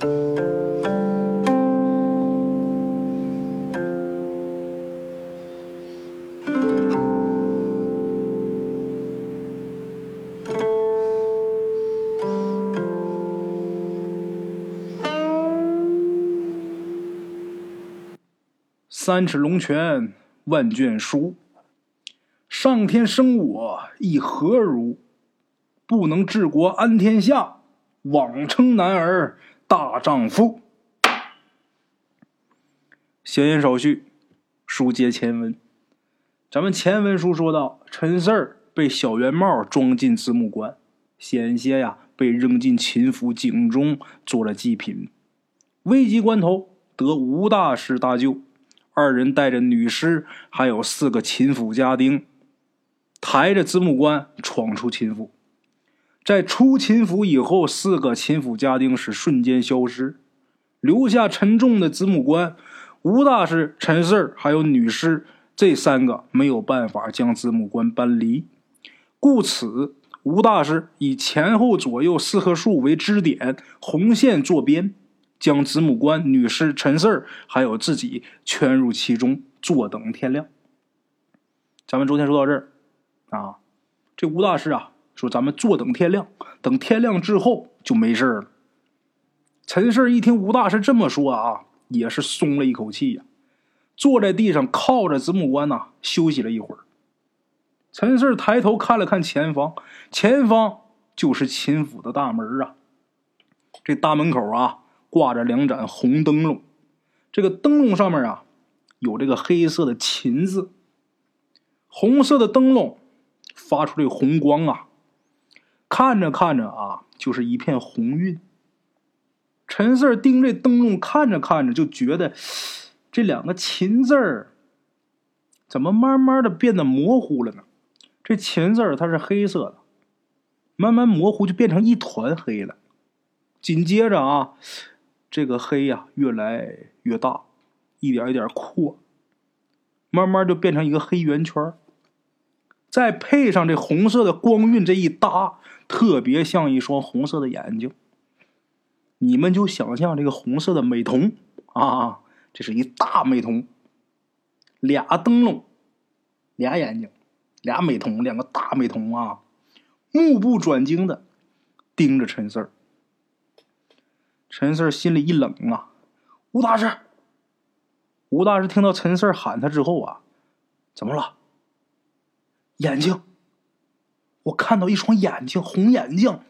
三尺龙泉万卷书，上天生我亦何如？不能治国安天下，枉称男儿大丈夫。闲言少叙，书接前文。咱们前文书说到，陈四儿被小圆帽装进子母棺，险些呀被扔进秦府井中做了祭品。危急关头，得吴大师搭救。二人带着女尸，还有四个秦府家丁，抬着子母棺闯出秦府。在出秦府以后，四个秦府家丁是瞬间消失，留下沉重的子母棺。吴大师、陈四儿还有女尸这三个没有办法将子母棺搬离，故此吴大师以前后左右四棵树为支点，红线做边。将子母关女尸陈四儿还有自己圈入其中，坐等天亮。咱们昨天说到这儿，啊，这吴大师啊说：“咱们坐等天亮，等天亮之后就没事了。”陈四儿一听吴大师这么说啊，也是松了一口气呀，坐在地上靠着子母关呐休息了一会儿。陈四儿抬头看了看前方，前方就是秦府的大门啊，这大门口啊。挂着两盏红灯笼，这个灯笼上面啊，有这个黑色的“秦”字。红色的灯笼发出这红光啊，看着看着啊，就是一片红晕。陈四盯着灯笼看着看着，就觉得这两个“秦”字儿怎么慢慢的变得模糊了呢？这“秦”字儿它是黑色的，慢慢模糊就变成一团黑了。紧接着啊。这个黑呀，越来越大，一点一点扩，慢慢就变成一个黑圆圈再配上这红色的光晕，这一搭，特别像一双红色的眼睛。你们就想象这个红色的美瞳啊，这是一大美瞳，俩灯笼，俩眼睛，俩美瞳，两个大美瞳啊，目不转睛的盯着陈四儿。陈四儿心里一冷啊，吴大师。吴大师听到陈四儿喊他之后啊，怎么了？眼睛，我看到一双眼睛，红眼睛。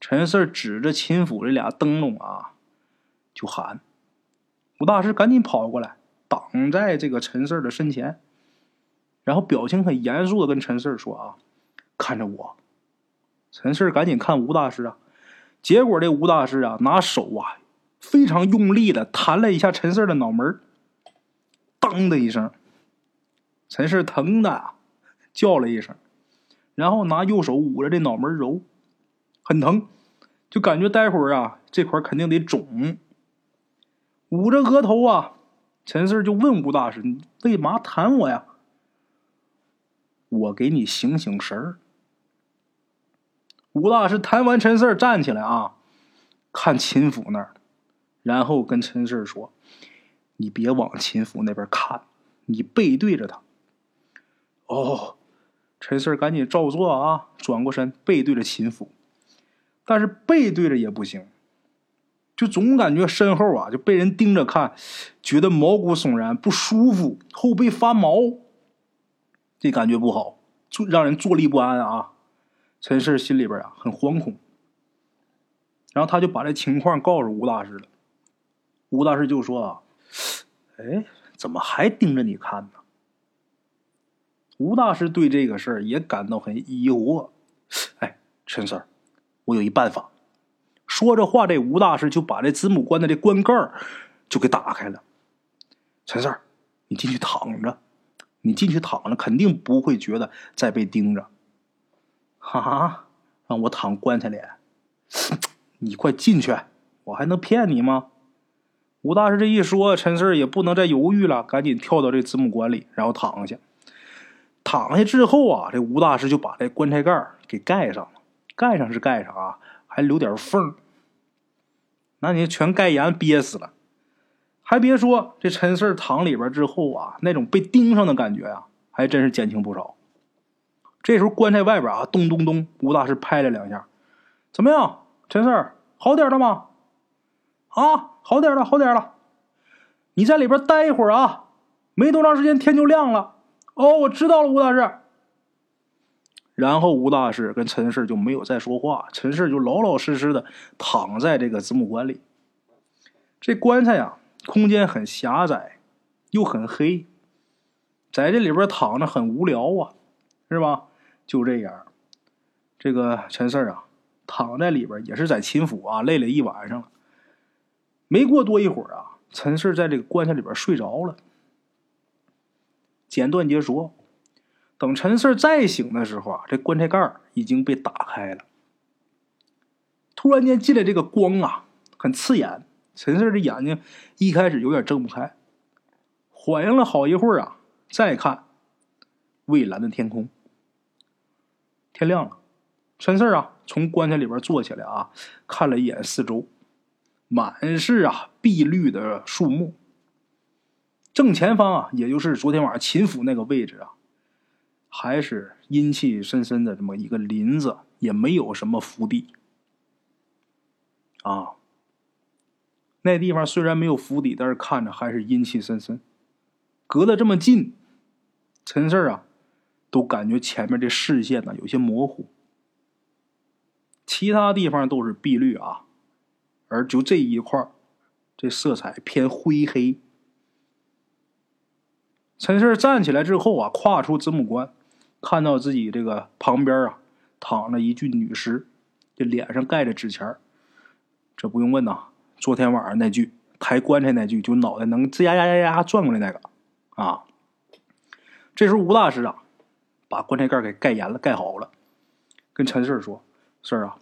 陈四指着秦府这俩灯笼啊，就喊。吴大师赶紧跑过来，挡在这个陈四的身前，然后表情很严肃的跟陈四说：“啊，看着我。”陈四赶紧看吴大师啊。结果这吴大师啊，拿手啊，非常用力的弹了一下陈四的脑门当的一声，陈四疼的叫了一声，然后拿右手捂着这脑门揉，很疼，就感觉待会儿啊，这块肯定得肿。捂着额头啊，陈四就问吴大师：“你为嘛弹我呀？”我给你醒醒神儿。吴大师弹完陈四站起来啊，看秦府那儿，然后跟陈四说：“你别往秦府那边看，你背对着他。”哦，陈四赶紧照做啊，转过身背对着秦府，但是背对着也不行，就总感觉身后啊就被人盯着看，觉得毛骨悚然，不舒服，后背发毛，这感觉不好，坐让人坐立不安啊。陈氏心里边啊很惶恐，然后他就把这情况告诉吴大师了。吴大师就说：“啊，哎，怎么还盯着你看呢？”吴大师对这个事儿也感到很疑惑。哎，陈四我有一办法。说着话，这吴大师就把这子母棺的这棺盖就给打开了。陈四你进去躺着，你进去躺着，肯定不会觉得再被盯着。哈哈，让我躺棺材里，你快进去，我还能骗你吗？吴大师这一说，陈四也不能再犹豫了，赶紧跳到这子母棺里，然后躺下。躺下之后啊，这吴大师就把这棺材盖给盖上了，盖上是盖上啊，还留点缝。那你全盖严憋死了。还别说，这陈四躺里边之后啊，那种被盯上的感觉啊，还真是减轻不少。这时候棺材外边啊，咚咚咚，吴大师拍了两下，怎么样，陈四好点了吗？啊，好点了，好点了。你在里边待一会儿啊，没多长时间天就亮了。哦，我知道了，吴大师。然后吴大师跟陈氏就没有再说话，陈氏就老老实实的躺在这个子母棺里。这棺材呀。空间很狭窄，又很黑，在这里边躺着很无聊啊，是吧？就这样，这个陈四啊，躺在里边也是在秦府啊，累了一晚上了。没过多一会儿啊，陈四在这个棺材里边睡着了。简短截说，等陈四再醒的时候啊，这棺材盖已经被打开了。突然间进来这个光啊，很刺眼。陈四的眼睛一开始有点睁不开，缓应了好一会儿啊，再看蔚蓝的天空。天亮了，陈四啊从棺材里边坐起来啊，看了一眼四周，满是啊碧绿的树木。正前方啊，也就是昨天晚上秦府那个位置啊，还是阴气森森的这么一个林子，也没有什么府邸啊。那地方虽然没有府邸，但是看着还是阴气森森。隔得这么近，陈四啊，都感觉前面这视线呢有些模糊。其他地方都是碧绿啊，而就这一块这色彩偏灰黑。陈四站起来之后啊，跨出子母棺，看到自己这个旁边啊躺着一具女尸，这脸上盖着纸钱这不用问呐。昨天晚上那句抬棺材那句，就脑袋能吱呀呀呀呀转过来那个啊。这时候吴大师啊，把棺材盖给盖严了，盖好了，跟陈四说：“四儿啊，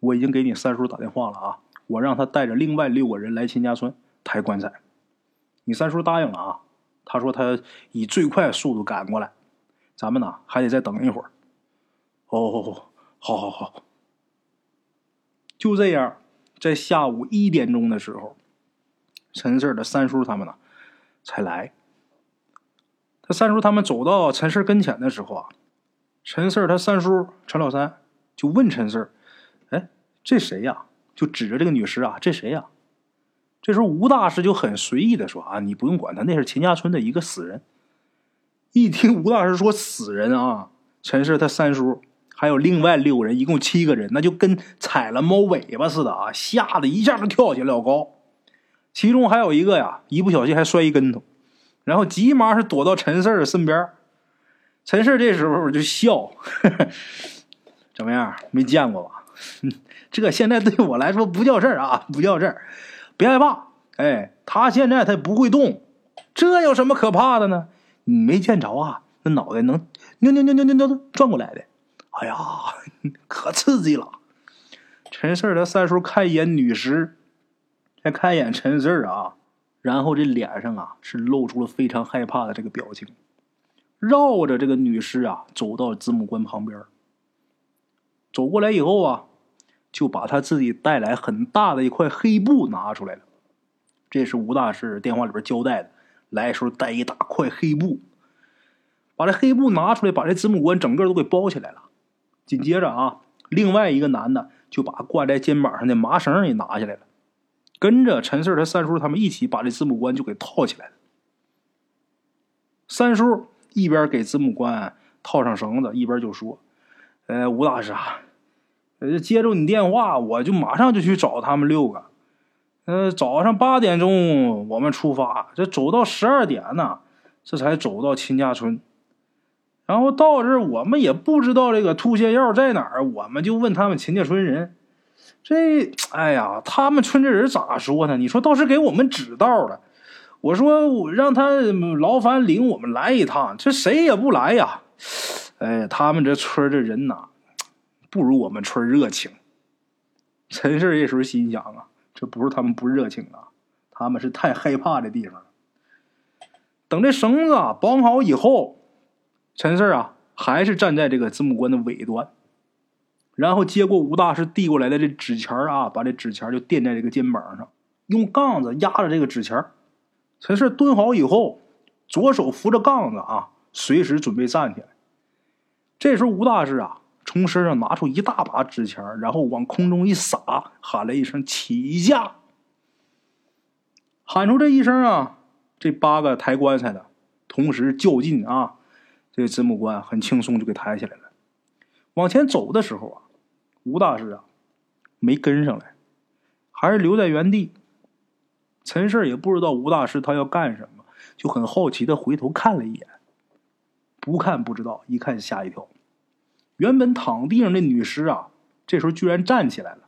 我已经给你三叔打电话了啊，我让他带着另外六个人来秦家村抬棺材。你三叔答应了啊，他说他以最快速度赶过来，咱们呢还得再等一会儿。哦，好好好，就这样。”在下午一点钟的时候，陈四的三叔他们呢才来。他三叔他们走到陈四跟前的时候啊，陈四他三叔陈老三就问陈四：“哎，这谁呀？”就指着这个女尸啊，“这谁呀？”这时候吴大师就很随意的说：“啊，你不用管他，那是秦家村的一个死人。”一听吴大师说死人啊，陈四他三叔。还有另外六个人，一共七个人，那就跟踩了猫尾巴似的啊！吓得一下就跳起来老高。其中还有一个呀，一不小心还摔一跟头，然后急忙是躲到陈四的身边。陈四这时候就笑：“ 怎么样？没见过吧？这现在对我来说不叫事儿啊，不叫事儿。别害怕，哎，他现在他不会动，这有什么可怕的呢？你没见着啊？那脑袋能扭扭扭扭扭扭转过来的。”哎呀，可刺激了！陈四他三叔看一眼女尸，再看一眼陈四啊，然后这脸上啊是露出了非常害怕的这个表情，绕着这个女尸啊走到子母棺旁边，走过来以后啊，就把他自己带来很大的一块黑布拿出来了。这是吴大师电话里边交代的，来时候带一大块黑布，把这黑布拿出来，把这子母棺整个都给包起来了。紧接着啊，另外一个男的就把挂在肩膀上的麻绳也拿下来了，跟着陈四他三叔他们一起把这子母棺就给套起来了。三叔一边给子母棺套上绳子，一边就说：“呃，吴大师啊，接着你电话，我就马上就去找他们六个。呃，早上八点钟我们出发，这走到十二点呢，这才走到秦家村。”然后到这儿，我们也不知道这个吐泻药在哪儿，我们就问他们秦家村人。这，哎呀，他们村这人咋说呢？你说倒是给我们指道了。我说我让他劳烦领我们来一趟，这谁也不来呀。哎，他们这村的人呐，不如我们村热情。陈氏这时候心想啊，这不是他们不热情啊，他们是太害怕这地方了。等这绳子绑好以后。陈四啊，还是站在这个子母棺的尾端，然后接过吴大师递过来的这纸钱啊，把这纸钱就垫在这个肩膀上，用杠子压着这个纸钱陈氏蹲好以后，左手扶着杠子啊，随时准备站起来。这时候吴大师啊，从身上拿出一大把纸钱然后往空中一撒，喊了一声“起驾”。喊出这一声啊，这八个抬棺材的同时较劲啊，这子母棺很轻松就给抬起来了。往前走的时候啊，吴大师啊没跟上来，还是留在原地。陈氏也不知道吴大师他要干什么，就很好奇的回头看了一眼。不看不知道，一看吓一跳。原本躺地上的女尸啊，这时候居然站起来了，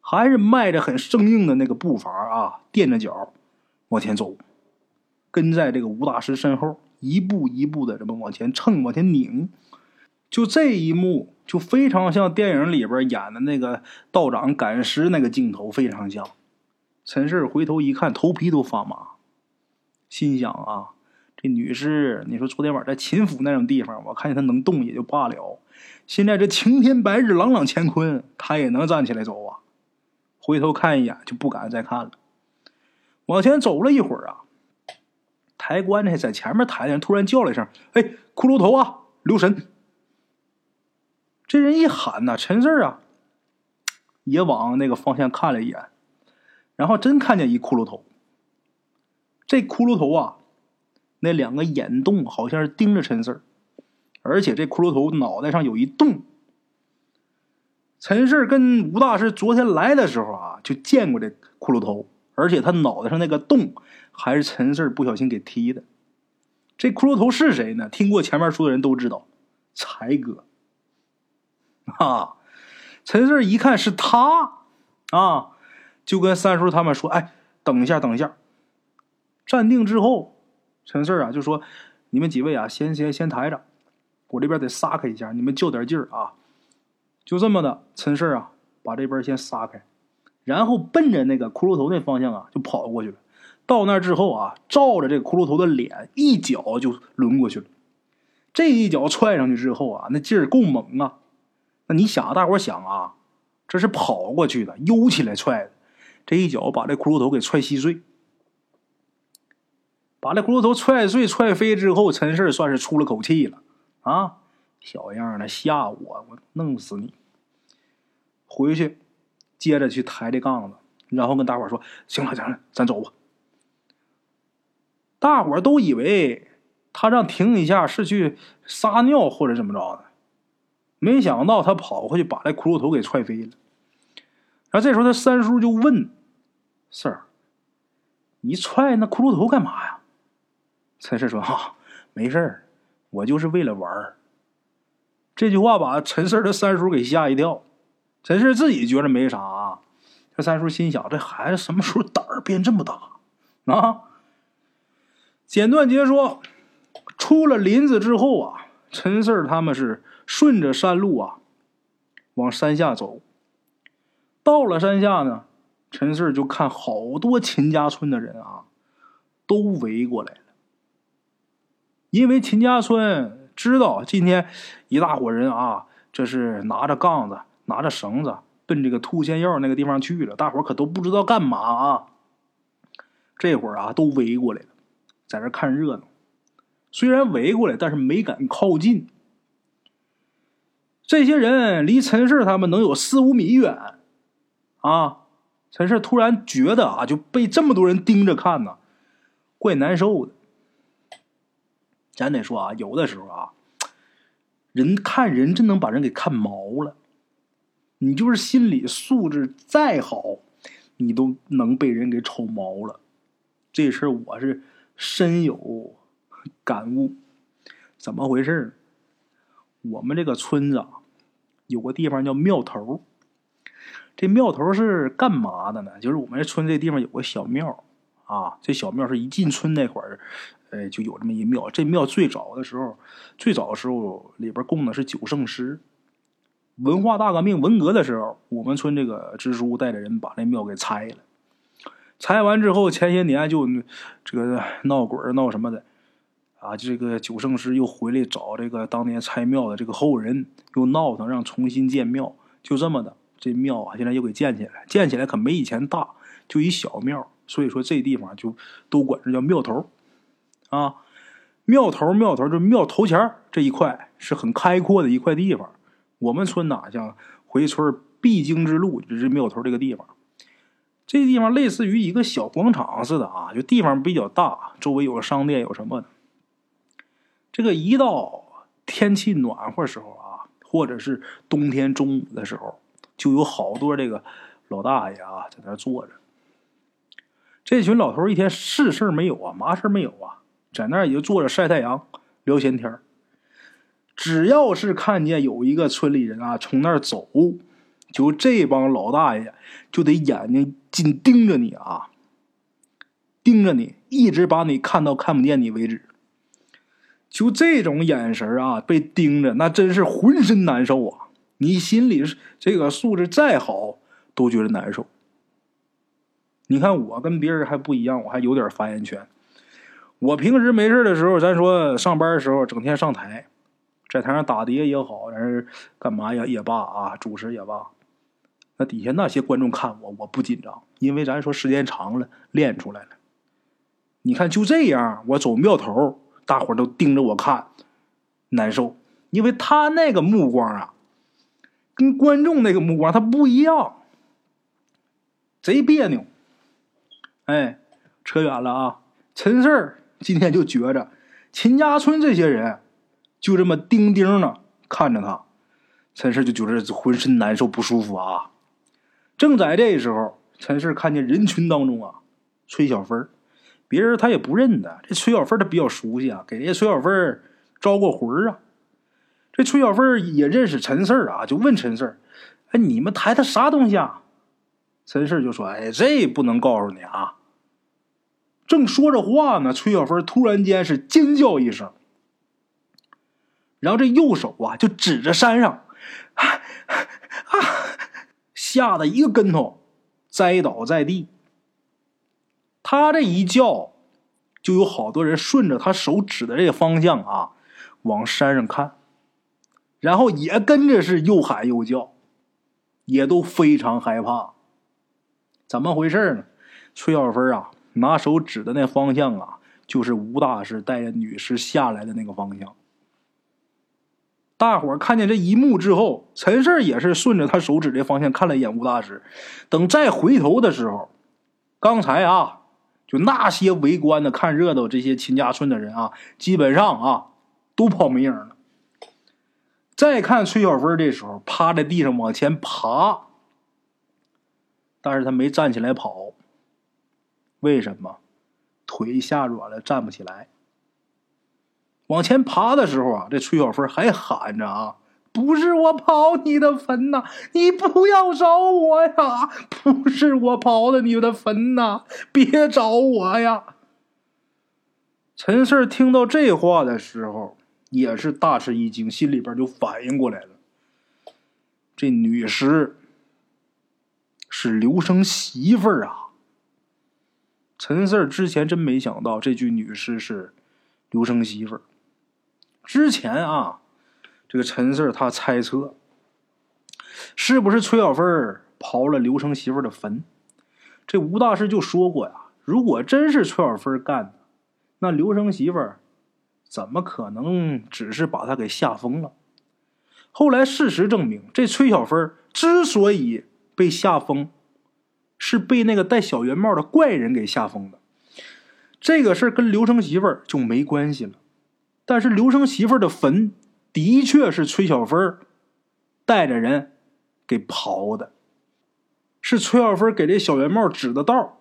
还是迈着很生硬的那个步伐啊，垫着脚往前走，跟在这个吴大师身后，一步一步的这么往前蹭，往前拧。就这一幕，就非常像电影里边演的那个道长赶尸那个镜头，非常像。陈氏回头一看，头皮都发麻，心想啊，这女尸，你说昨天晚上在秦府那种地方，我看见她能动也就罢了，现在这晴天白日，朗朗乾坤，他也能站起来走啊！回头看一眼，就不敢再看了。往前走了一会儿啊，抬棺材在前面抬的人突然叫了一声：“哎，骷髅头啊，留神！”这人一喊呐，陈四啊，也往那个方向看了一眼。然后真看见一骷髅头，这骷髅头啊，那两个眼洞好像是盯着陈四儿，而且这骷髅头脑袋上有一洞。陈四跟吴大师昨天来的时候啊，就见过这骷髅头，而且他脑袋上那个洞还是陈四不小心给踢的。这骷髅头是谁呢？听过前面说的人都知道，才哥。啊，陈四一看是他啊。就跟三叔他们说：“哎，等一下，等一下。”站定之后，陈四啊就说：“你们几位啊，先先先抬着，我这边得撒开一下，你们较点劲儿啊。”就这么的，陈四啊把这边先撒开，然后奔着那个骷髅头那方向啊就跑过去了。到那之后啊，照着这个骷髅头的脸一脚就抡过去了。这一脚踹上去之后啊，那劲儿够猛啊！那你想啊，大伙想啊，这是跑过去的，悠起来踹的。这一脚把这骷髅头给踹稀碎，把这骷髅头踹碎、踹飞之后，陈氏算是出了口气了。啊，小样的，吓我，我弄死你！回去接着去抬这杠子，然后跟大伙说：“行了，行了，咱走吧。”大伙都以为他让停一下是去撒尿或者怎么着的，没想到他跑回去把这骷髅头给踹飞了。然后这时候他三叔就问。四儿，你踹那骷髅头干嘛呀？陈氏说：“哈，没事儿，我就是为了玩儿。”这句话把陈四的三叔给吓一跳。陈氏自己觉得没啥啊，这三叔心想：这孩子什么时候胆儿变这么大啊？简短截说，出了林子之后啊，陈四他们是顺着山路啊往山下走。到了山下呢。陈四就看好多秦家村的人啊，都围过来。因为秦家村知道今天一大伙人啊，这是拿着杠子、拿着绳子奔这个兔仙药那个地方去了。大伙可都不知道干嘛啊。这会儿啊，都围过来了，在这看热闹。虽然围过来，但是没敢靠近。这些人离陈氏他们能有四五米远啊。陈氏突然觉得啊，就被这么多人盯着看呢，怪难受的。咱得说啊，有的时候啊，人看人真能把人给看毛了。你就是心理素质再好，你都能被人给瞅毛了。这事儿我是深有感悟。怎么回事我们这个村子有个地方叫庙头。这庙头是干嘛的呢？就是我们这村这地方有个小庙，啊，这小庙是一进村那会儿，呃，就有这么一庙。这庙最早的时候，最早的时候里边供的是九圣师。文化大革命文革的时候，我们村这个支书带着人把那庙给拆了。拆完之后，前些年就这个闹鬼闹什么的，啊，这个九圣师又回来找这个当年拆庙的这个后人，又闹腾让重新建庙，就这么的，这庙啊现在又给建起来，建起来可没以前大，就一小庙，所以说这地方就都管这叫庙头，啊，庙头庙头就庙头前这一块是很开阔的一块地方，我们村哪像回村必经之路就是庙头这个地方。这地方类似于一个小广场似的啊，就地方比较大，周围有个商店，有什么的。这个一到天气暖和时候啊，或者是冬天中午的时候，就有好多这个老大爷啊在那坐着。这群老头一天是事没有啊，嘛事没有啊，在那也就坐着晒太阳、聊闲天只要是看见有一个村里人啊从那儿走。就这帮老大爷就得眼睛紧盯着你啊，盯着你，一直把你看到看不见你为止。就这种眼神啊，被盯着，那真是浑身难受啊！你心里这个素质再好，都觉得难受。你看我跟别人还不一样，我还有点发言权。我平时没事的时候，咱说上班的时候，整天上台，在台上打碟也好，还是干嘛呀也罢啊，主持也罢。那底下那些观众看我，我不紧张，因为咱说时间长了练出来了。你看就这样，我走庙头，大伙都盯着我看，难受，因为他那个目光啊，跟观众那个目光他不一样，贼别扭。哎，扯远了啊！陈四儿今天就觉着秦家村这些人就这么盯盯的看着他，陈四就觉得浑身难受不舒服啊。正在这时候，陈氏看见人群当中啊，崔小芬别人他也不认得。这崔小芬他比较熟悉啊，给人家崔小芬招过魂啊。这崔小芬也认识陈四啊，就问陈四哎，你们抬的啥东西啊？”陈氏就说：“哎，这不能告诉你啊。”正说着话呢，崔小芬突然间是尖叫一声，然后这右手啊就指着山上，啊！吓得一个跟头，栽倒在地。他这一叫，就有好多人顺着他手指的这个方向啊，往山上看，然后也跟着是又喊又叫，也都非常害怕。怎么回事呢？崔小芬啊，拿手指的那方向啊，就是吴大师带着女尸下来的那个方向。大伙看见这一幕之后，陈氏也是顺着他手指的方向看了一眼吴大师。等再回头的时候，刚才啊，就那些围观的看热闹这些秦家村的人啊，基本上啊都跑没影了。再看崔小芬这时候趴在地上往前爬，但是他没站起来跑，为什么？腿下软了，站不起来。往前爬的时候啊，这崔小芬还喊着啊：“不是我刨你的坟呐，你不要找我呀！不是我刨的你的坟呐，别找我呀！”陈四听到这话的时候，也是大吃一惊，心里边就反应过来了：这女尸是刘生媳妇儿啊！陈四之前真没想到这具女尸是刘生媳妇儿。之前啊，这个陈四他猜测，是不是崔小芬儿刨了刘生媳妇儿的坟？这吴大师就说过呀，如果真是崔小芬干的，那刘生媳妇儿怎么可能只是把他给吓疯了？后来事实证明，这崔小芬之所以被吓疯，是被那个戴小圆帽的怪人给吓疯的。这个事跟刘成媳妇就没关系了。但是刘生媳妇的坟的确是崔小芬带着人给刨的，是崔小芬给这小圆帽指的道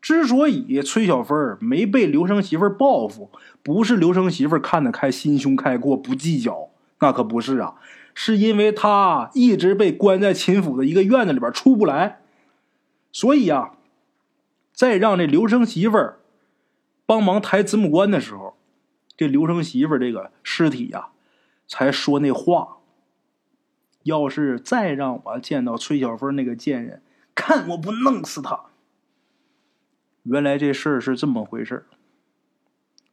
之所以崔小芬没被刘生媳妇报复，不是刘生媳妇看得开、心胸开阔、不计较，那可不是啊，是因为他一直被关在秦府的一个院子里边出不来，所以啊，在让这刘生媳妇帮忙抬子母棺的时候。这刘生媳妇这个尸体呀，才说那话。要是再让我见到崔小芬那个贱人，看我不弄死他！原来这事儿是这么回事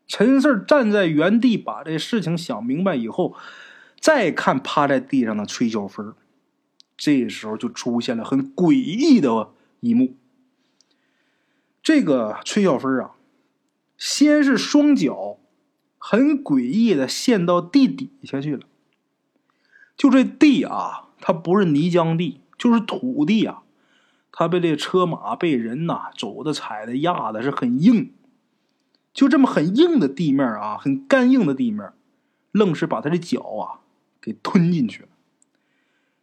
陈四站在原地，把这事情想明白以后，再看趴在地上的崔小芬这时候就出现了很诡异的一幕。这个崔小芬啊，先是双脚很诡异的陷到地底下去了。就这地啊，它不是泥浆地，就是土地啊。它被这车马被人呐走的、踩的、压的，是很硬。就这么很硬的地面啊，很干硬的地面，愣是把他的脚啊给吞进去了。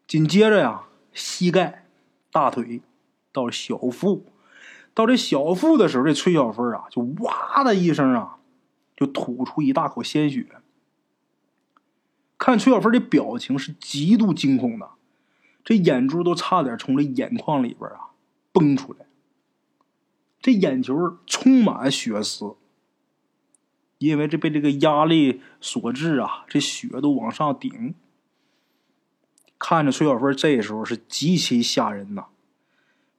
紧接着呀，膝盖、大腿到小腹，到这小腹的时候，这崔小芬啊，就哇的一声啊，就吐出一大口鲜血。看崔小芬的表情是极度惊恐的，这眼珠都差点从这眼眶里边啊崩出来，这眼球充满血丝。因为这被这个压力所致啊，这血都往上顶。看着崔小芬这时候是极其吓人呐。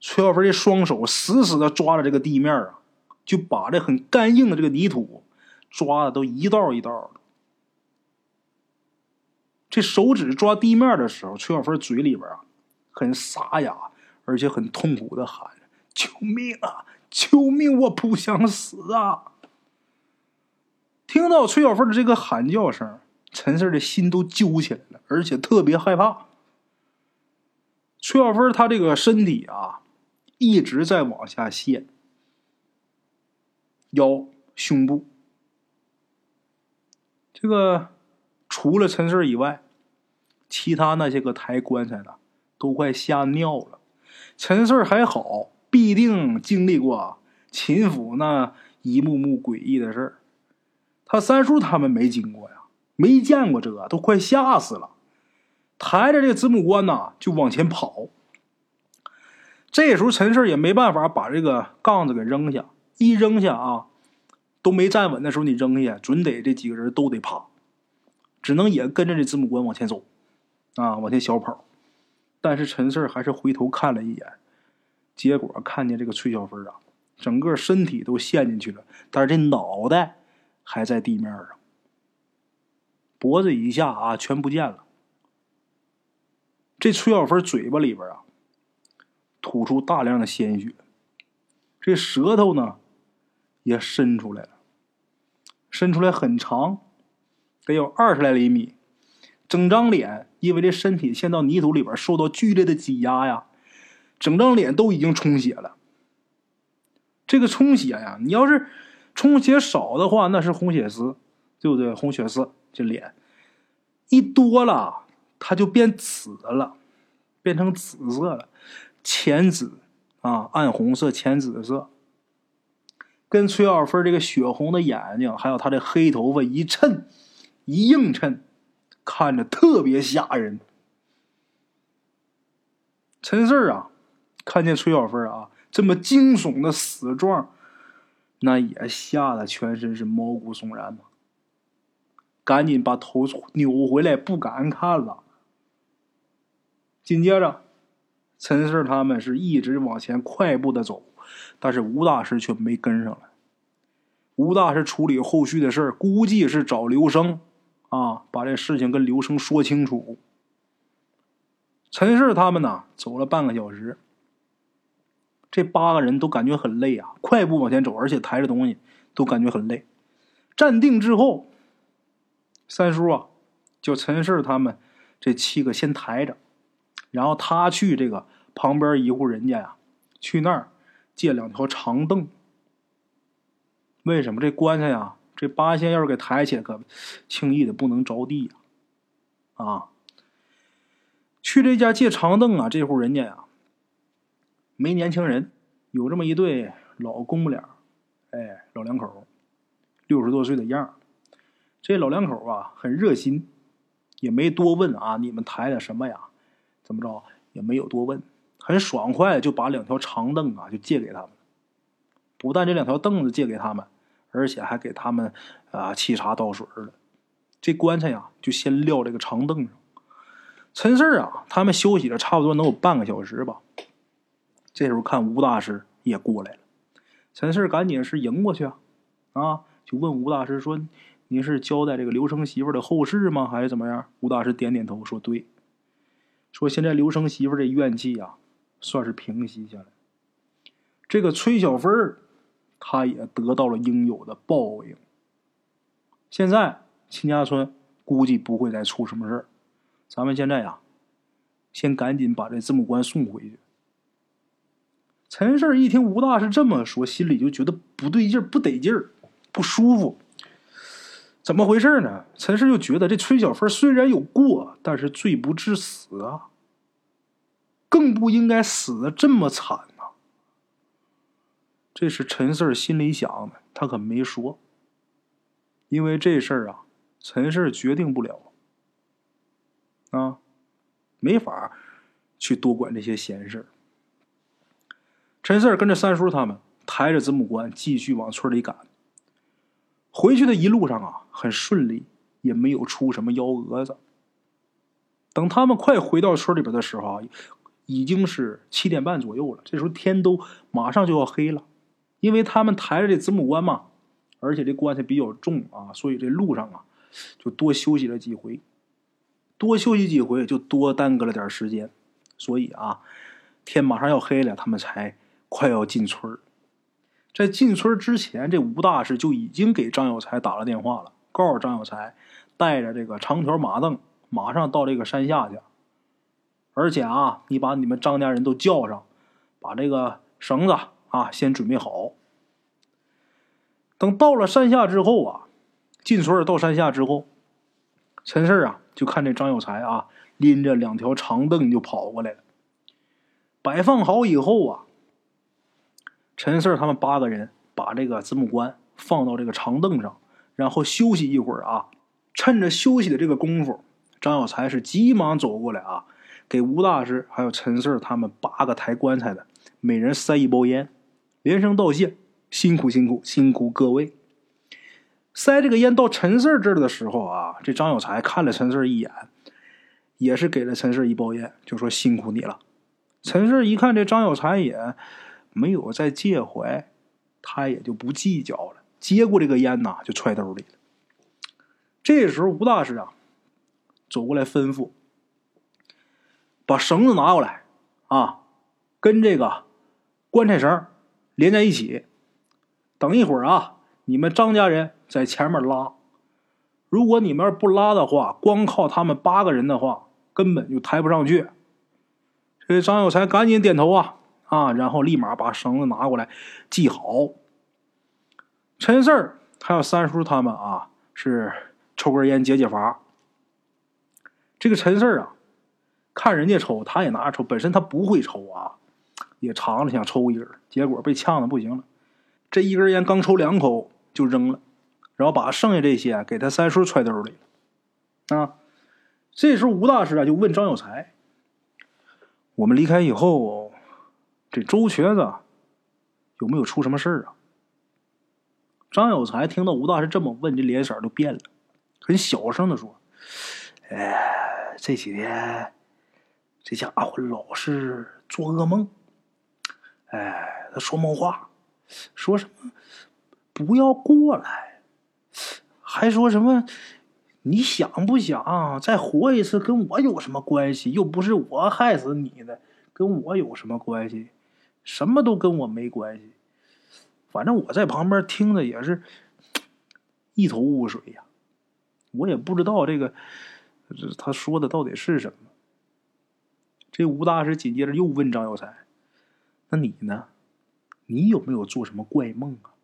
崔小芬的双手死死的抓着这个地面啊，就把这很干硬的这个泥土抓的都一道一道的。这手指抓地面的时候，崔小芬嘴里边啊很沙哑，而且很痛苦的喊：“救命啊！救命！我不想死啊！”听到崔小凤的这个喊叫声，陈四的心都揪起来了，而且特别害怕。崔小凤她这个身体啊，一直在往下陷，腰、胸部，这个除了陈四以外，其他那些个抬棺材的都快吓尿了。陈四还好，必定经历过秦府那一幕幕诡异的事儿。他三叔他们没经过呀，没见过这，都快吓死了。抬着这个子母棺呐，就往前跑。这时候陈氏也没办法把这个杠子给扔下，一扔下啊，都没站稳的时候，你扔下，准得这几个人都得趴，只能也跟着这子母棺往前走，啊，往前小跑。但是陈氏还是回头看了一眼，结果看见这个崔小芬啊，整个身体都陷进去了，但是这脑袋。还在地面上，脖子以下啊全不见了。这崔小芬嘴巴里边啊，吐出大量的鲜血，这舌头呢也伸出来了，伸出来很长，得有二十来厘米。整张脸因为这身体陷到泥土里边，受到剧烈的挤压呀，整张脸都已经充血了。这个充血呀，你要是。充血少的话，那是红血丝，对不对？红血丝这脸一多了，它就变紫了，变成紫色了，浅紫啊，暗红色、浅紫色，跟崔小芬这个血红的眼睛，还有她的黑头发一衬一映衬，看着特别吓人。陈四啊，看见崔小芬啊这么惊悚的死状。那也吓得全身是毛骨悚然嘛，赶紧把头扭回来，不敢看了。紧接着，陈四他们是一直往前快步的走，但是吴大师却没跟上来。吴大师处理后续的事儿，估计是找刘生啊，把这事情跟刘生说清楚。陈氏他们呢，走了半个小时。这八个人都感觉很累啊，快步往前走，而且抬着东西都感觉很累。站定之后，三叔啊，叫陈氏他们这七个先抬着，然后他去这个旁边一户人家呀，去那儿借两条长凳。为什么这棺材呀？这八仙要是给抬起来，可轻易的不能着地呀！啊，去这家借长凳啊，这户人家呀。没年轻人，有这么一对老公母俩，哎，老两口，六十多岁的样这老两口啊，很热心，也没多问啊，你们抬的什么呀？怎么着？也没有多问，很爽快就把两条长凳啊就借给他们。不但这两条凳子借给他们，而且还给他们啊沏茶倒水的。这棺材呀，就先撂这个长凳上。陈四啊，他们休息了差不多能有半个小时吧。这时候看吴大师也过来了，陈四赶紧是迎过去啊，啊，就问吴大师说：“您是交代这个刘生媳妇的后事吗？还是怎么样？”吴大师点点头说：“对。”说现在刘生媳妇这怨气呀，算是平息下来。这个崔小芬儿，她也得到了应有的报应。现在秦家村估计不会再出什么事儿。咱们现在呀，先赶紧把这字幕官送回去。陈氏一听吴大是这么说，心里就觉得不对劲儿，不得劲儿，不舒服。怎么回事呢？陈氏就觉得这崔小凤虽然有过，但是罪不至死啊，更不应该死的这么惨呐。这是陈氏心里想的，他可没说。因为这事儿啊，陈氏决定不了啊，没法去多管这些闲事儿。陈四跟着三叔他们抬着子母棺继续往村里赶。回去的一路上啊，很顺利，也没有出什么幺蛾子。等他们快回到村里边的时候啊，已经是七点半左右了。这时候天都马上就要黑了，因为他们抬着这子母棺嘛，而且这棺材比较重啊，所以这路上啊就多休息了几回，多休息几回就多耽搁了点时间。所以啊，天马上要黑了，他们才。快要进村在进村之前，这吴大师就已经给张有才打了电话了，告诉张有才带着这个长条马凳，马上到这个山下去。而且啊，你把你们张家人都叫上，把这个绳子啊先准备好。等到了山下之后啊，进村到山下之后，陈四啊就看这张有才啊拎着两条长凳就跑过来了，摆放好以后啊。陈四他们八个人把这个子母棺放到这个长凳上，然后休息一会儿啊。趁着休息的这个功夫，张有才是急忙走过来啊，给吴大师还有陈四他们八个抬棺材的每人塞一包烟，连声道谢：“辛苦辛苦辛苦各位。”塞这个烟到陈四这儿的时候啊，这张有才看了陈四一眼，也是给了陈四一包烟，就说：“辛苦你了。”陈四一看这张有才也。没有再借回，他也就不计较了。接过这个烟呐，就揣兜里了。这时候，吴大师啊，走过来吩咐：“把绳子拿过来，啊，跟这个棺材绳连在一起。等一会儿啊，你们张家人在前面拉。如果你们不拉的话，光靠他们八个人的话，根本就抬不上去。”这张有才赶紧点头啊。啊，然后立马把绳子拿过来系好。陈四儿还有三叔他们啊，是抽根烟解解乏。这个陈四儿啊，看人家抽，他也拿着抽。本身他不会抽啊，也尝了想抽一根，结果被呛的不行了。这一根烟刚抽两口就扔了，然后把剩下这些给他三叔揣兜里。啊，这时候吴大师啊就问张有才：“我们离开以后。”这周瘸子有没有出什么事儿啊？张有才听到吴大师这么问，这脸色都变了，很小声的说：“哎，这几天这家伙老是做噩梦，哎，他说梦话，说什么不要过来，还说什么你想不想再活一次，跟我有什么关系？又不是我害死你的，跟我有什么关系？”什么都跟我没关系，反正我在旁边听的也是一头雾水呀，我也不知道这个这他说的到底是什么。这吴大师紧接着又问张有才：“那你呢？你有没有做什么怪梦啊？”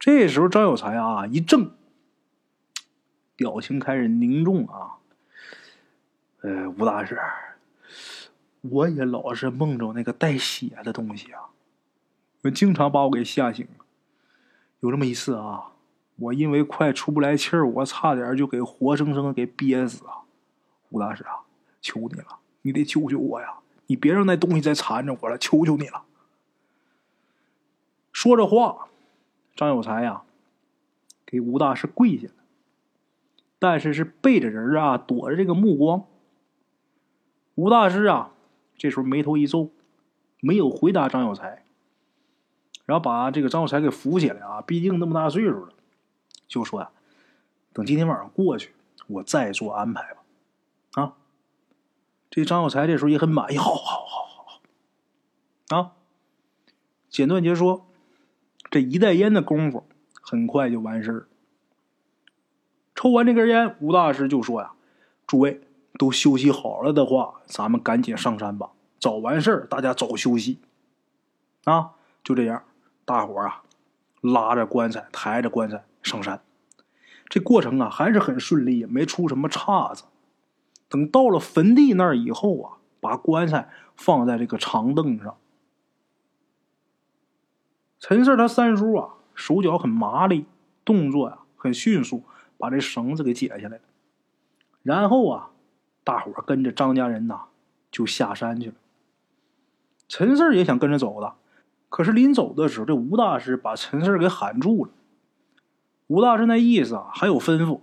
这时候张有才啊一怔，表情开始凝重啊。呃，吴大师。我也老是梦着那个带血的东西啊，我经常把我给吓醒。有这么一次啊，我因为快出不来气儿，我差点就给活生生给憋死啊！吴大师啊，求你了，你得救救我呀！你别让那东西再缠着我了，求求你了！说着话，张有才呀，给吴大师跪下了，但是是背着人啊，躲着这个目光。吴大师啊。这时候眉头一皱，没有回答张有才，然后把这个张有才给扶起来啊！毕竟那么大岁数了，就说呀，等今天晚上过去，我再做安排吧。啊，这张有才这时候也很满意，好好好好好。啊，简短截说，这一袋烟的功夫很快就完事儿。抽完这根烟，吴大师就说呀：“诸位都休息好了的话，咱们赶紧上山吧。早完事儿，大家早休息。”啊，就这样，大伙儿啊，拉着棺材，抬着棺材上山。这过程啊，还是很顺利，没出什么岔子。等到了坟地那儿以后啊，把棺材放在这个长凳上。陈四他三叔啊，手脚很麻利，动作呀很迅速，把这绳子给解下来了。然后啊，大伙跟着张家人呐就下山去了。陈四也想跟着走的，可是临走的时候，这吴大师把陈四给喊住了。吴大师那意思啊，还有吩咐，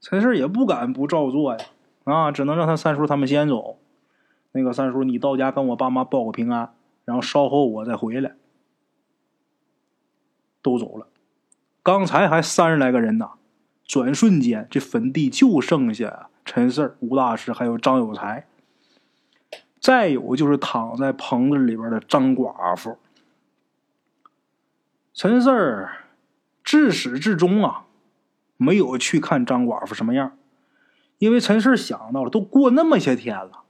陈四也不敢不照做呀。啊，只能让他三叔他们先走。那个三叔，你到家跟我爸妈报个平安，然后稍后我再回来。都走了，刚才还三十来个人呢，转瞬间这坟地就剩下陈四儿吴大师还有张有才，再有就是躺在棚子里边的张寡妇。陈四儿至始至终啊，没有去看张寡妇什么样。因为陈四儿想到了，都过那么些天了，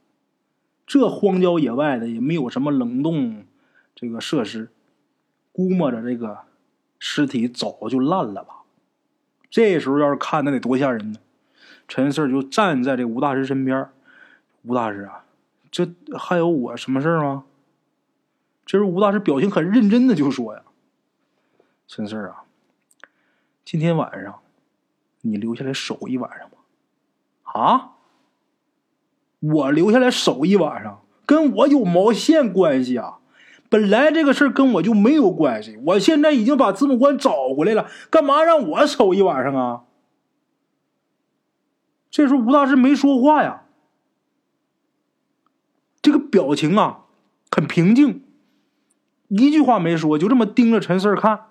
这荒郊野外的也没有什么冷冻这个设施，估摸着这个尸体早就烂了吧。这时候要是看，那得多吓人呢！陈四就站在这吴大师身边，吴大师啊，这还有我什么事儿吗？这时吴大师表情很认真的就说呀：“陈四啊，今天晚上你留下来守一晚上吧。”啊！我留下来守一晚上，跟我有毛线关系啊！本来这个事儿跟我就没有关系，我现在已经把字母官找回来了，干嘛让我守一晚上啊？这时候吴大师没说话呀，这个表情啊很平静，一句话没说，就这么盯着陈四看。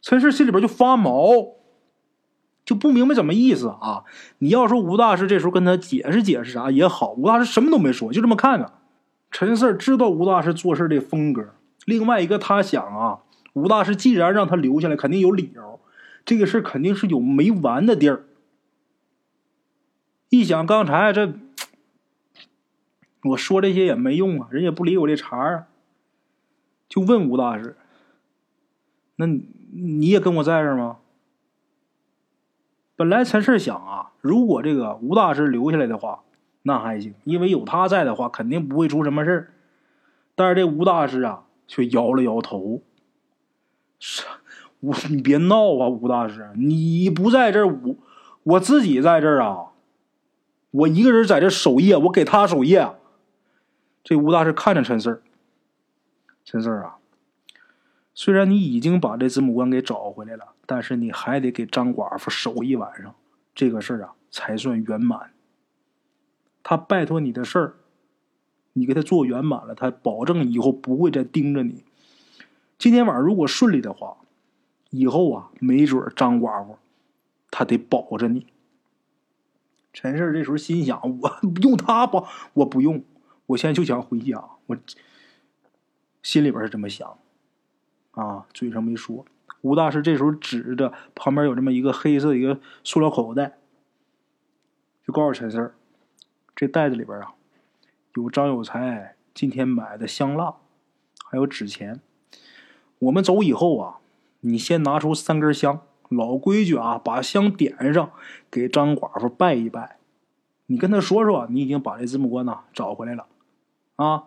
陈四心里边就发毛。就不明白怎么意思啊！你要说吴大师这时候跟他解释解释啥也好，吴大师什么都没说，就这么看着。陈四知道吴大师做事的风格，另外一个他想啊，吴大师既然让他留下来，肯定有理由，这个事肯定是有没完的地儿。一想刚才这，我说这些也没用啊，人也不理我这茬儿，就问吴大师：“那你也跟我在这儿吗？”本来陈氏想啊，如果这个吴大师留下来的话，那还行，因为有他在的话，肯定不会出什么事儿。但是这吴大师啊，却摇了摇头：“是，我你别闹啊，吴大师，你不在这儿，我我自己在这儿啊，我一个人在这守夜，我给他守夜。”这吴大师看着陈四儿，陈四儿啊，虽然你已经把这子母官给找回来了。但是你还得给张寡妇守一晚上，这个事儿啊才算圆满。他拜托你的事儿，你给他做圆满了，他保证以后不会再盯着你。今天晚上如果顺利的话，以后啊没准张寡妇他得保着你。陈氏这时候心想：我用他保，我不用，我现在就想回家。我心里边是这么想，啊，嘴上没说。吴大师这时候指着旁边有这么一个黑色一个塑料口袋，就告诉陈四：“这袋子里边啊，有张有才今天买的香蜡，还有纸钱。我们走以后啊，你先拿出三根香，老规矩啊，把香点上，给张寡妇拜一拜。你跟他说说，你已经把这字幕官呐找回来了，啊，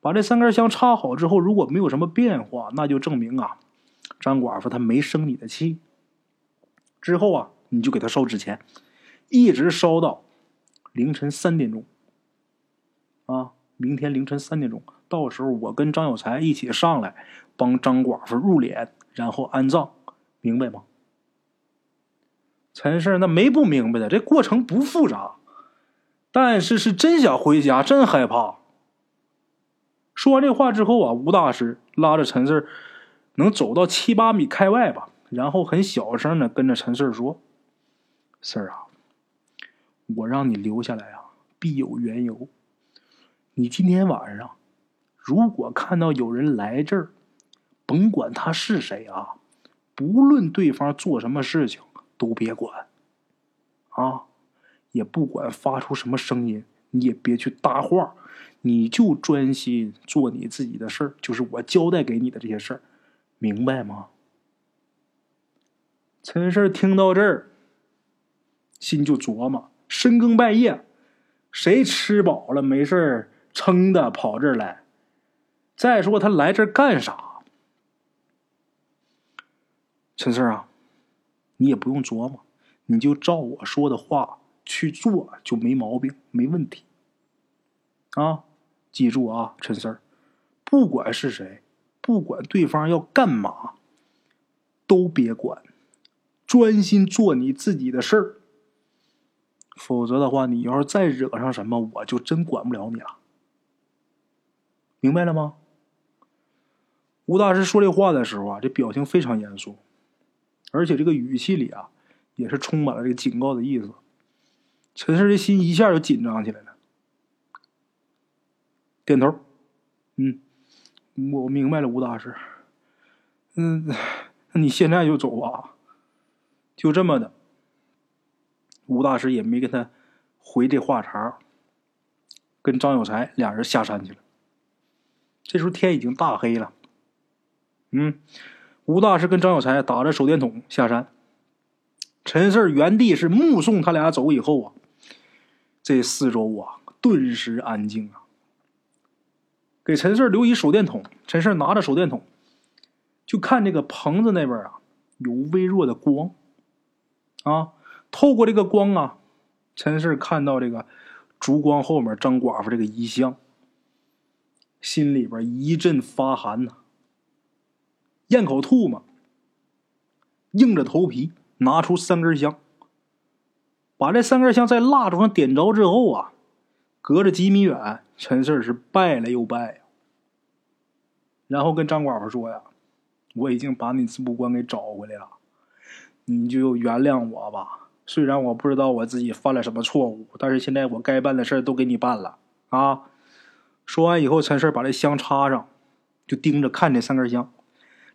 把这三根香插好之后，如果没有什么变化，那就证明啊。”张寡妇她没生你的气，之后啊，你就给她烧纸钱，一直烧到凌晨三点钟。啊，明天凌晨三点钟，到时候我跟张有才一起上来帮张寡妇入殓，然后安葬，明白吗？陈氏那没不明白的，这过程不复杂，但是是真想回家，真害怕。说完这话之后啊，吴大师拉着陈氏。能走到七八米开外吧，然后很小声的跟着陈四说：“四儿啊，我让你留下来啊，必有缘由。你今天晚上如果看到有人来这儿，甭管他是谁啊，不论对方做什么事情，都别管啊，也不管发出什么声音，你也别去搭话，你就专心做你自己的事儿，就是我交代给你的这些事儿，明白吗？”陈氏听到这儿，心就琢磨：深更半夜，谁吃饱了没事儿撑的跑这儿来？再说他来这儿干啥？陈四啊，你也不用琢磨，你就照我说的话去做，就没毛病，没问题。啊，记住啊，陈四，不管是谁，不管对方要干嘛，都别管。专心做你自己的事儿，否则的话，你要是再惹上什么，我就真管不了你了。明白了吗？吴大师说这话的时候啊，这表情非常严肃，而且这个语气里啊，也是充满了这个警告的意思。陈氏的心一下就紧张起来了，点头，嗯，我明白了，吴大师。嗯，那你现在就走吧。就这么的，吴大师也没跟他回这话茬，跟张有才俩人下山去了。这时候天已经大黑了，嗯，吴大师跟张有才打着手电筒下山，陈四原地是目送他俩走以后啊，这四周啊顿时安静啊。给陈四留一手电筒，陈四拿着手电筒，就看这个棚子那边啊有微弱的光。啊！透过这个光啊，陈氏看到这个烛光后面张寡妇这个遗像，心里边一阵发寒呐。咽口吐沫，硬着头皮拿出三根香，把这三根香在蜡烛上点着之后啊，隔着几米远，陈氏是拜了又拜，然后跟张寡妇说呀：“我已经把你字幕官给找回来了。”你就原谅我吧，虽然我不知道我自己犯了什么错误，但是现在我该办的事都给你办了啊！说完以后，陈氏把这香插上，就盯着看这三根香。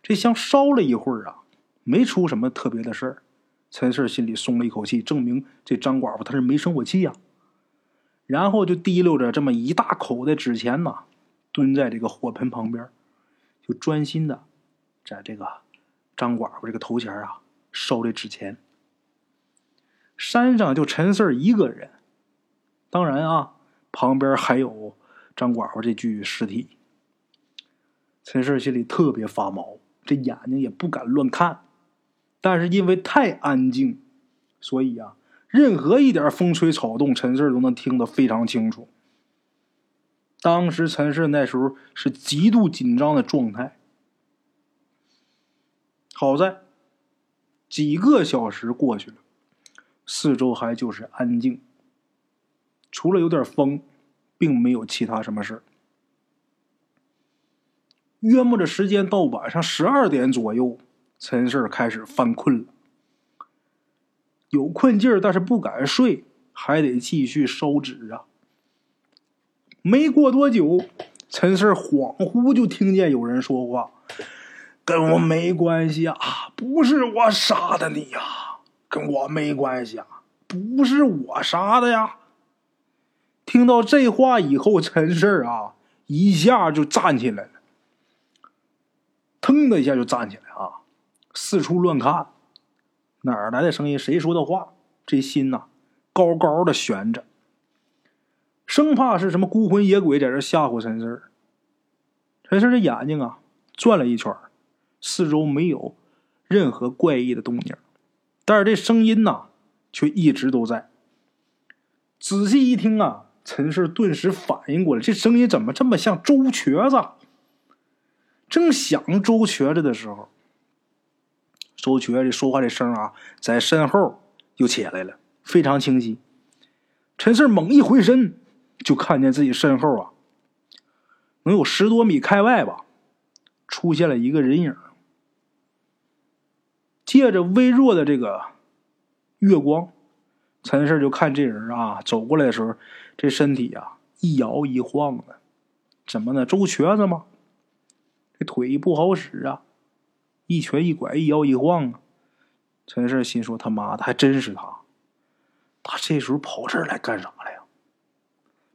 这香烧了一会儿啊，没出什么特别的事儿。陈氏心里松了一口气，证明这张寡妇她是没生过气呀。然后就提溜着这么一大口的纸钱呐，蹲在这个火盆旁边，就专心的在这个张寡妇这个头前啊。烧这纸钱，山上就陈四一个人，当然啊，旁边还有张寡妇这具尸体。陈四心里特别发毛，这眼睛也不敢乱看，但是因为太安静，所以啊，任何一点风吹草动，陈氏都能听得非常清楚。当时陈氏那时候是极度紧张的状态，好在。几个小时过去了，四周还就是安静，除了有点风，并没有其他什么事约摸着时间到晚上十二点左右，陈氏开始犯困了，有困劲儿，但是不敢睡，还得继续烧纸啊。没过多久，陈氏恍惚就听见有人说话。跟我没关系啊！不是我杀的你呀，跟我没关系啊！不是我杀的呀！听到这话以后，陈氏啊一下就站起来了，腾的一下就站起来啊，四处乱看，哪儿来的声音？谁说的话？这心呐高高的悬着，生怕是什么孤魂野鬼在这吓唬陈氏。陈氏这眼睛啊转了一圈。四周没有任何怪异的动静，但是这声音呐，却一直都在。仔细一听啊，陈氏顿时反应过来，这声音怎么这么像周瘸子？正想周瘸子的时候，周瘸子说话这声啊，在身后又起来了，非常清晰。陈四猛一回身，就看见自己身后啊，能有十多米开外吧，出现了一个人影。借着微弱的这个月光，陈四就看这人啊走过来的时候，这身体啊一摇一晃的，怎么呢？周瘸子吗？这腿不好使啊，一瘸一拐，一摇一晃啊。陈氏心说：“他妈的，还真是他！他这时候跑这儿来干啥来呀？”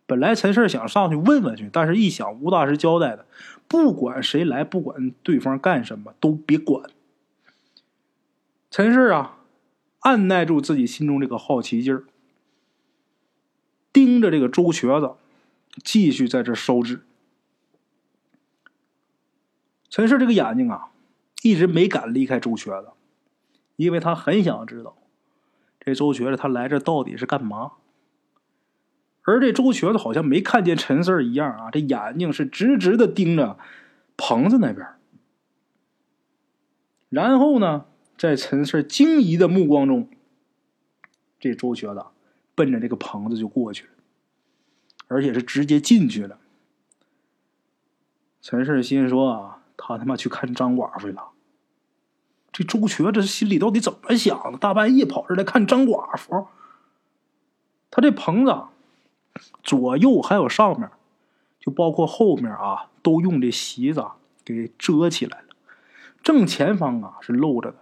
本来陈氏想上去问问去，但是一想吴大师交代的，不管谁来，不管对方干什么，都别管。陈氏啊，按耐住自己心中这个好奇劲儿，盯着这个周瘸子，继续在这烧纸。陈氏这个眼睛啊，一直没敢离开周瘸子。因为他很想知道，这周瘸子他来这到底是干嘛。而这周瘸子好像没看见陈四一样啊，这眼睛是直直的盯着棚子那边。然后呢，在陈四惊疑的目光中，这周瘸子奔着这个棚子就过去了，而且是直接进去了。陈四心说啊，他他妈去看张寡妇了。这周瘸这心里到底怎么想的？大半夜跑这来看张寡妇。他这棚子左右还有上面，就包括后面啊，都用这席子给遮起来了。正前方啊是露着的，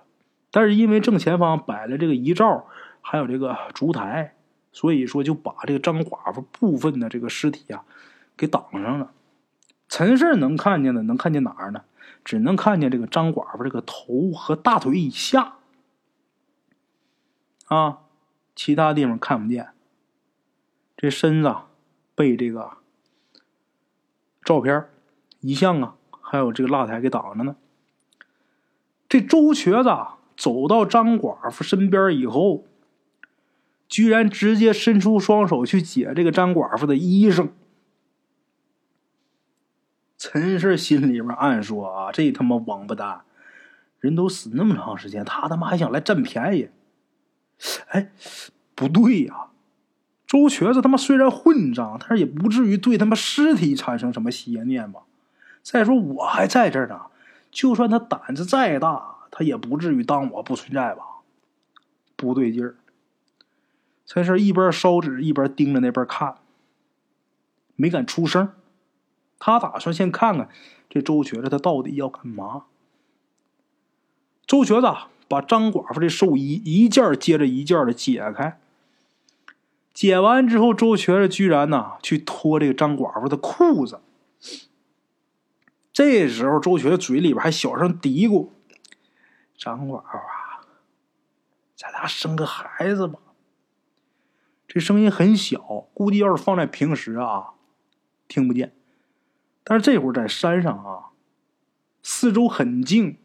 但是因为正前方摆了这个遗照，还有这个烛台，所以说就把这个张寡妇部分的这个尸体啊给挡上了。陈氏能看见的，能看见哪儿呢？只能看见这个张寡妇这个头和大腿以下，啊，其他地方看不见。这身子被这个照片、遗像啊，还有这个蜡台给挡着呢。这周瘸子走到张寡妇身边以后，居然直接伸出双手去解这个张寡妇的衣裳。陈氏心里边暗说：“啊，这他妈王八蛋，人都死那么长时间，他他妈还想来占便宜？哎，不对呀！周瘸子他妈虽然混账，但是也不至于对他妈尸体产生什么邪念吧？再说我还在这儿呢，就算他胆子再大，他也不至于当我不存在吧？不对劲儿！陈氏一边烧纸一边盯着那边看，没敢出声。”他打算先看看这周瘸子他到底要干嘛。周瘸子把张寡妇的寿衣一件接着一件的解开，解完之后，周瘸子居然呢去脱这个张寡妇的裤子。这时候，周瘸子嘴里边还小声嘀咕：“张寡妇啊，咱俩生个孩子吧。”这声音很小，估计要是放在平时啊，听不见。但是这会儿在山上啊，四周很静，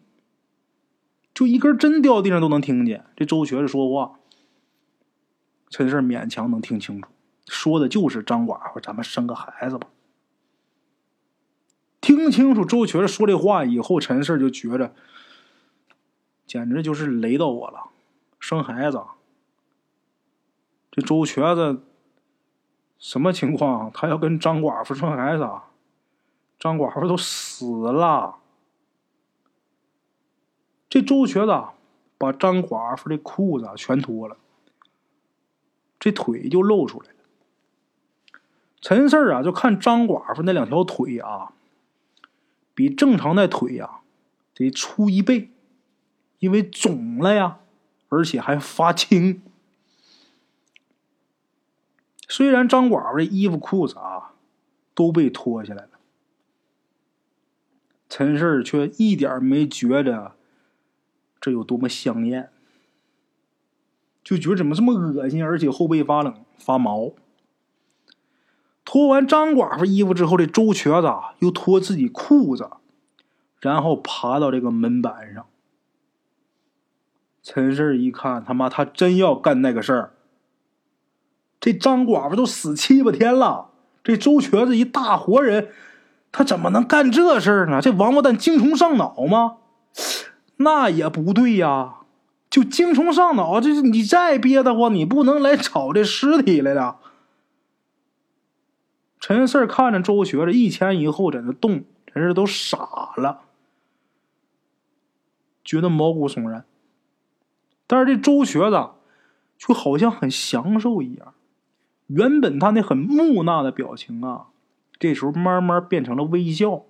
就一根针掉地上都能听见。这周瘸子说话，陈氏勉强能听清楚，说的就是张寡妇，咱们生个孩子吧。听清楚周瘸子说这话以后，陈氏就觉着，简直就是雷到我了，生孩子。这周瘸子什么情况？他要跟张寡妇生孩子？啊张寡妇都死了，这周瘸子把张寡妇的裤子全脱了，这腿就露出来了。陈四儿啊，就看张寡妇那两条腿啊，比正常的腿呀得粗一倍，因为肿了呀，而且还发青。虽然张寡妇的衣服裤子啊都被脱下来了。陈氏却一点没觉得这有多么香艳，就觉得怎么这么恶心，而且后背发冷发毛。脱完张寡妇衣服之后，这周瘸子又脱自己裤子，然后爬到这个门板上。陈氏一看，他妈他真要干那个事儿。这张寡妇都死七八天了，这周瘸子一大活人。他怎么能干这事儿呢？这王八蛋精虫上脑吗？那也不对呀！就精虫上脑，这你再憋得慌，你不能来找这尸体来了。陈四看着周学着一前一后在那动，陈四都傻了，觉得毛骨悚然。但是这周瘸子就好像很享受一样，原本他那很木讷的表情啊，这时候慢慢变成了微笑。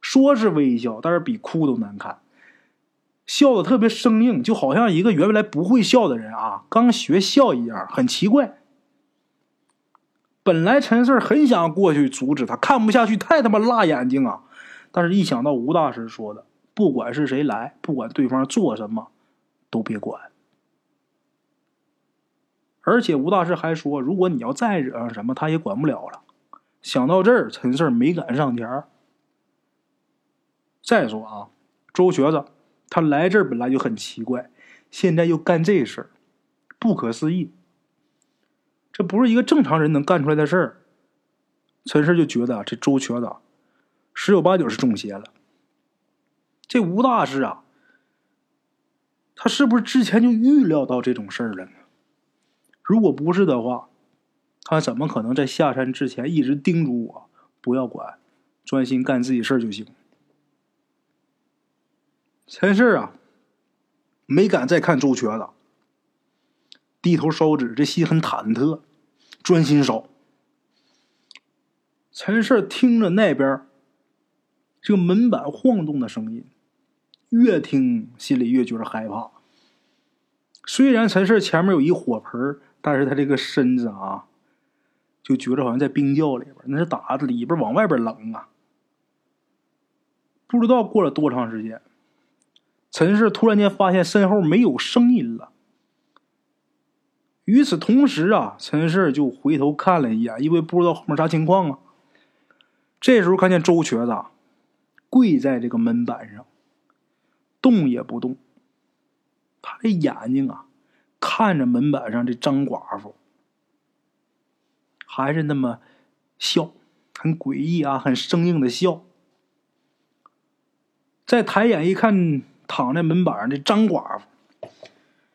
说是微笑，但是比哭都难看，笑的特别生硬，就好像一个原来不会笑的人啊，刚学笑一样，很奇怪。本来陈四很想过去阻止他，看不下去，太他妈辣眼睛啊！但是一想到吴大师说的，不管是谁来，不管对方做什么，都别管。而且吴大师还说，如果你要再惹上什么，他也管不了了。想到这儿，陈四没敢上前再说啊，周瘸子他来这儿本来就很奇怪，现在又干这事儿，不可思议。这不是一个正常人能干出来的事儿。陈胜就觉得这周瘸子十有八九是中邪了。这吴大师啊，他是不是之前就预料到这种事儿了呢？如果不是的话，他怎么可能在下山之前一直叮嘱我不要管，专心干自己事儿就行？陈氏啊，没敢再看周瘸子，低头烧纸，这心很忐忑，专心烧。陈氏听着那边这个门板晃动的声音，越听心里越觉得害怕。虽然陈氏前面有一火盆，但是他这个身子啊，就觉着好像在冰窖里边，那是打的里边往外边冷啊。不知道过了多长时间。陈氏突然间发现身后没有声音了。与此同时啊，陈氏就回头看了一眼，因为不知道后面啥情况啊。这时候看见周瘸子跪在这个门板上，动也不动。他的眼睛啊，看着门板上这张寡妇，还是那么笑，很诡异啊，很生硬的笑。再抬眼一看。躺在门板上的张寡妇，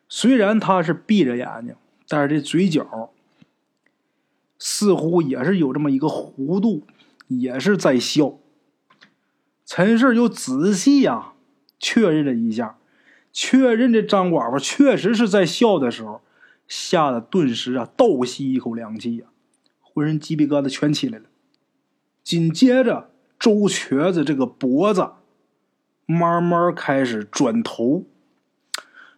虽然她是闭着眼睛，但是这嘴角似乎也是有这么一个弧度，也是在笑。陈氏又仔细呀确认了一下，确认这张寡妇确实是在笑的时候，吓得顿时啊倒吸一口凉气呀，浑身鸡皮疙瘩全起来了。紧接着，周瘸子这个脖子。慢慢开始转头，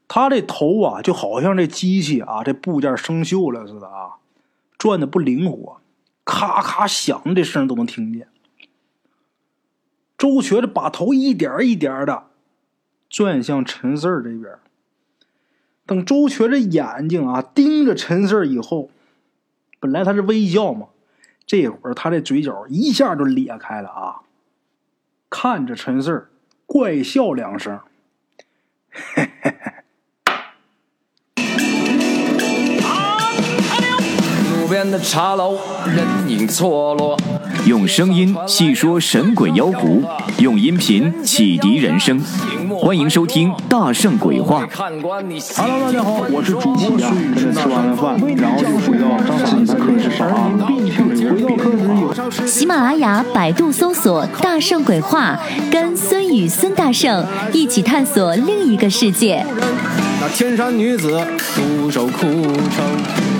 他这头啊，就好像这机器啊，这部件生锈了似的啊，转的不灵活，咔咔响，这声都能听见。周瘸子把头一点一点的转向陈四儿这边，等周瘸子眼睛啊盯着陈四儿以后，本来他是微笑嘛，这会儿他这嘴角一下就咧开了啊，看着陈四儿。怪笑两声，路边的茶楼，人影错落。用声音细说神鬼妖狐，用音频启迪人生。欢迎收听《大圣鬼话》。Hello，大家好，我是主播孙宇。吃完了饭，然后就回到自己的课室上啊。回到课室有喜马拉雅、百度搜索“大圣鬼话”，跟孙宇、孙大圣一起探索另一个世界。那天山女子独守枯城，